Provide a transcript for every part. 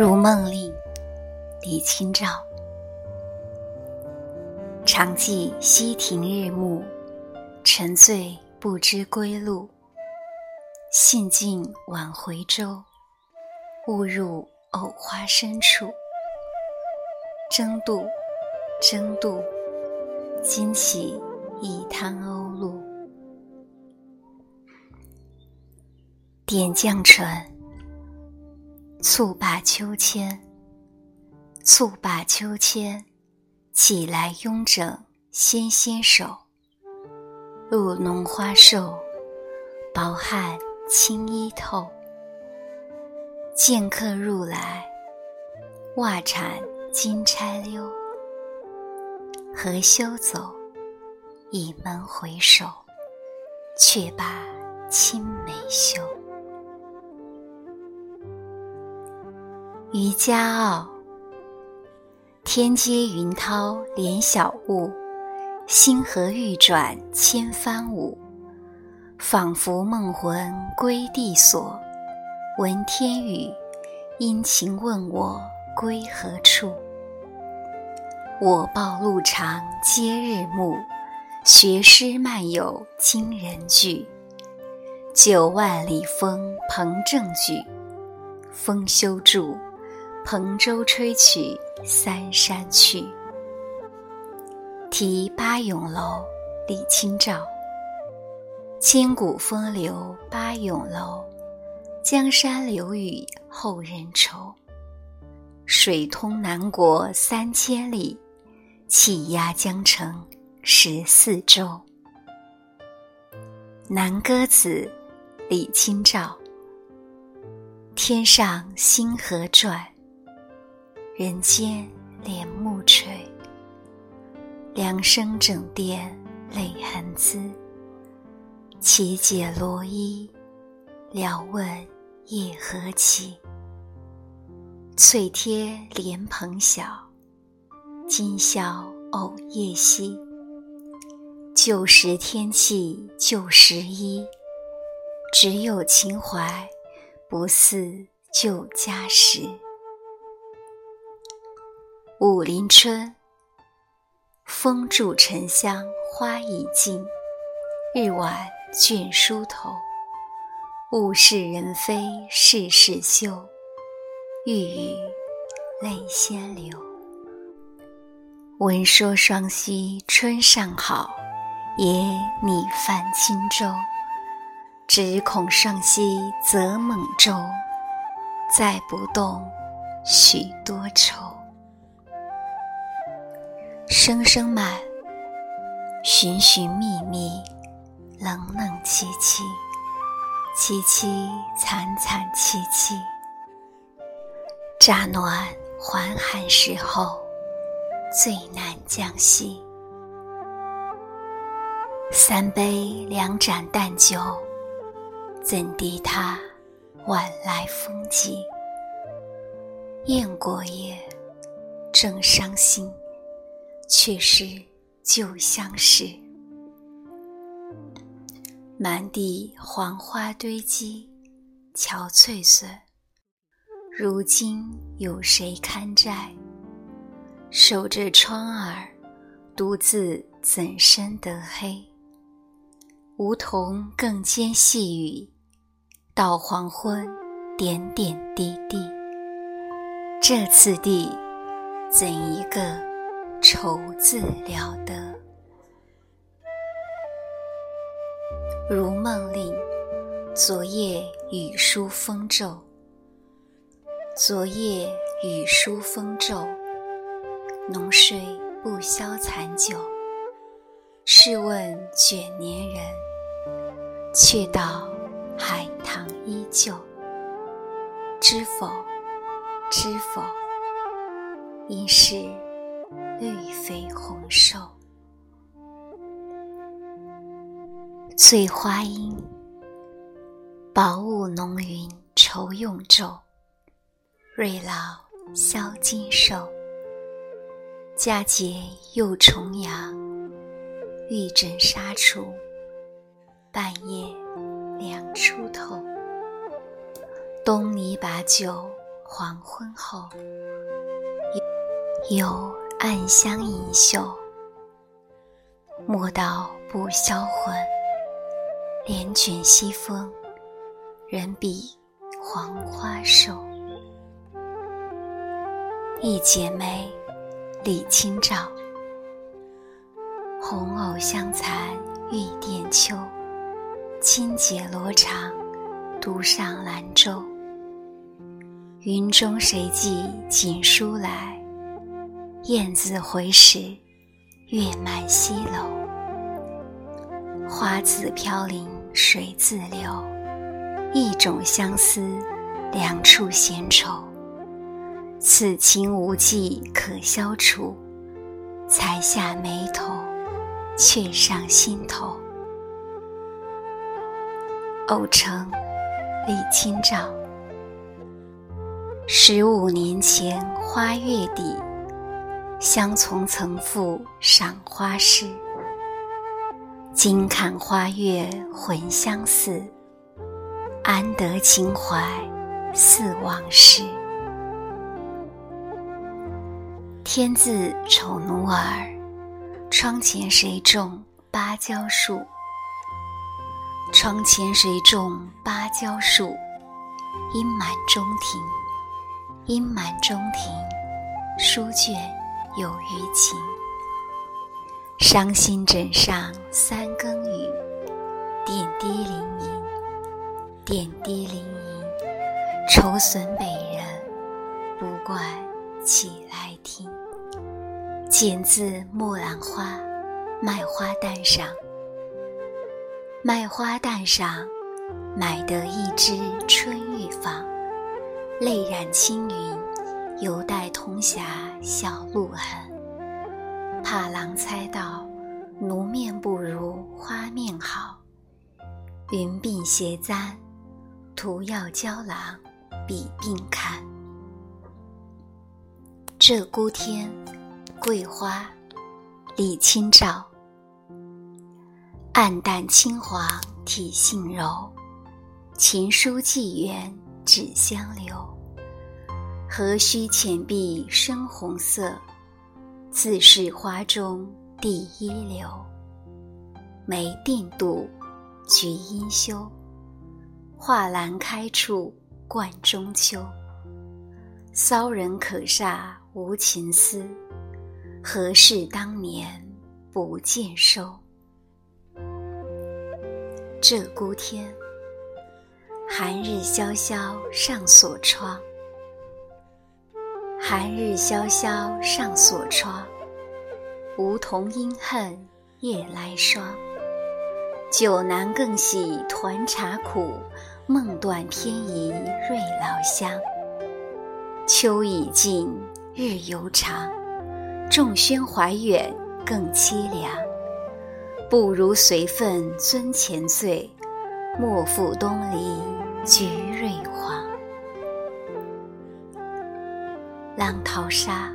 如梦令，李清照。常记溪亭日暮，沉醉不知归路。兴尽晚回舟，误入藕花深处。争渡，争渡，惊起一滩鸥鹭。点绛唇。蹴罢秋千，蹴罢秋千，起来慵整纤纤手。露浓花瘦，薄汗轻衣透。见客入来，袜铲金钗溜。何休走，倚门回首，却把青梅嗅。渔家傲，天接云涛连晓雾，星河欲转千帆舞。仿佛梦魂归地所，闻天语，殷勤问我归何处。我报路长皆日暮，学诗漫有惊人句。九万里风鹏正举，风休住。蓬舟吹取三山去。题八咏楼，李清照。千古风流八咏楼，江山留与后人愁。水通南国三千里，气压江城十四州。南歌子，李清照。天上星河转。人间帘幕垂，凉生枕殿泪痕滋。岂解罗衣，聊问夜何期？翠贴莲蓬晓，今宵偶夜稀。旧时天气旧时衣，只有情怀不似旧家时。武陵春，风住沉香花已尽，日晚倦梳头。物是人非事事休，欲语泪先流。闻说双溪春尚好，也拟泛轻舟。只恐双溪则猛舟，载不动许多愁。声声慢，寻寻觅觅，冷冷凄凄，凄凄惨惨戚戚。乍暖还寒时候，最难将息。三杯两盏淡酒，怎敌他晚来风急？雁过也，正伤心。却是旧相识，满地黄花堆积，憔悴损。如今有谁堪摘？守着窗儿，独自怎生得黑？梧桐更兼细雨，到黄昏，点点滴滴。这次第，怎一个？愁字了得，如梦令。昨夜雨疏风骤，昨夜雨疏风骤。浓睡不消残酒，试问卷帘人，却道海棠依旧。知否？知否？应是。绿肥红瘦，醉花阴。薄雾浓云愁永昼，瑞老消金兽。佳节又重阳，玉枕纱厨，半夜凉初透。东篱把酒黄昏后，有暗香盈袖。莫道不销魂，帘卷西风，人比黄花瘦。一姐妹，李清照。红藕香残玉簟秋，轻解罗裳，独上兰舟。云中谁寄锦书来？雁字回时，月满西楼。花自飘零水自流，一种相思，两处闲愁。此情无计可消除，才下眉头，却上心头。偶成，李清照。十五年前花月底，相从曾赋赏花诗。今看花月魂相似，安得情怀似往事？天自丑奴儿，窗前谁种芭蕉树？窗前谁种芭蕉树？阴满中庭。阴满中庭，书卷有余情。伤心枕上三更雨，点滴淋盈，点滴淋盈。愁损北人，不怪起来听。剪自木兰花卖花担上，卖花担上，买得一枝春玉坊。泪染青云，犹带铜匣小路痕。怕郎猜到，奴面不如花面好。云鬓斜簪，徒要娇郎比鬓看。鹧鸪天，桂花，李清照。暗淡青黄体性柔，情书寄远。纸香留，何须浅碧深红色？自是花中第一流。梅定妒，菊应羞。画栏开处冠中秋。骚人可煞无情思，何事当年不见收？鹧鸪天。寒日萧萧上锁窗，寒日萧萧上锁窗。梧桐应恨夜来霜。酒难更喜团茶苦，梦断偏移瑞老乡。秋已尽日犹长，众喧怀远更凄凉。不如随份尊前醉。莫负东篱菊蕊黄。浪淘沙，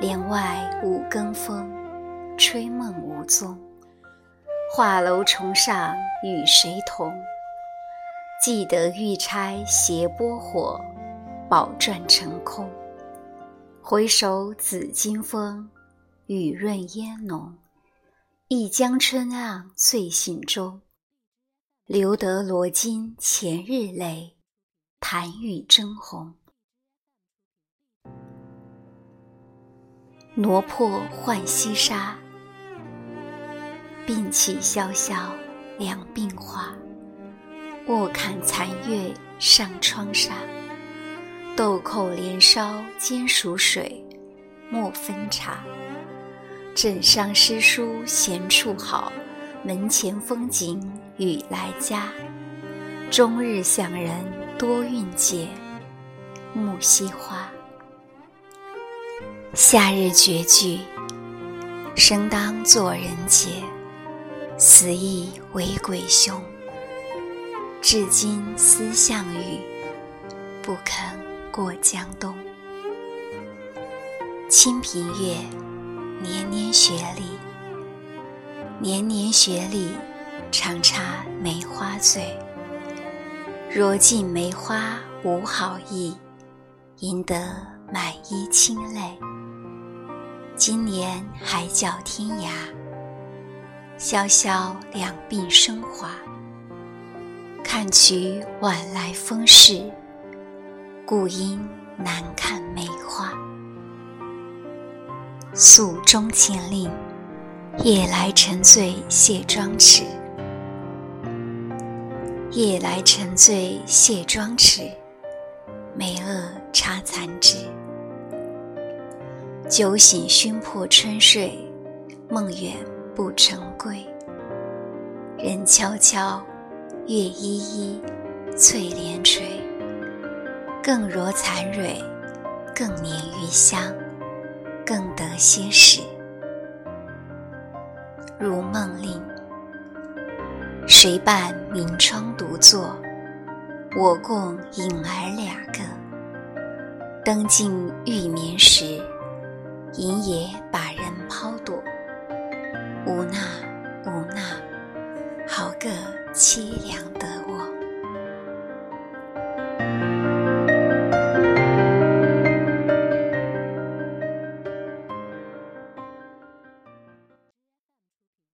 帘外五更风，吹梦无踪。画楼重上与谁同？记得玉钗斜拨火，宝馔成空。回首紫金风，雨润烟浓。一江春浪醉醒中。留得罗巾前日泪，弹雨争红。挪破浣溪沙，鬓起萧萧两鬓花。卧看残月上窗纱，豆蔻连梢兼属水，莫分茶。枕上诗书闲处好。门前风景雨来佳，终日想人多蕴解。木樨花。夏日绝句，生当作人杰，死亦为鬼雄。至今思项羽，不肯过江东。清平乐，年年雪里。年年雪里，常插梅花醉。若尽梅花无好意，赢得满衣清泪。今年海角天涯，潇潇两鬓生华。看取晚来风势，故因难看梅花。诉衷情令，夜来沉醉卸妆池。夜来沉醉卸妆池，梅萼插残枝。酒醒熏破春睡，梦远不成归。人悄悄，月依依，翠帘垂。更若残蕊，更黏余香，更得些时。如梦令，谁伴明窗独坐？我共影儿两个。灯尽欲眠时。银也把人抛躲，无那无那，好个凄凉的我。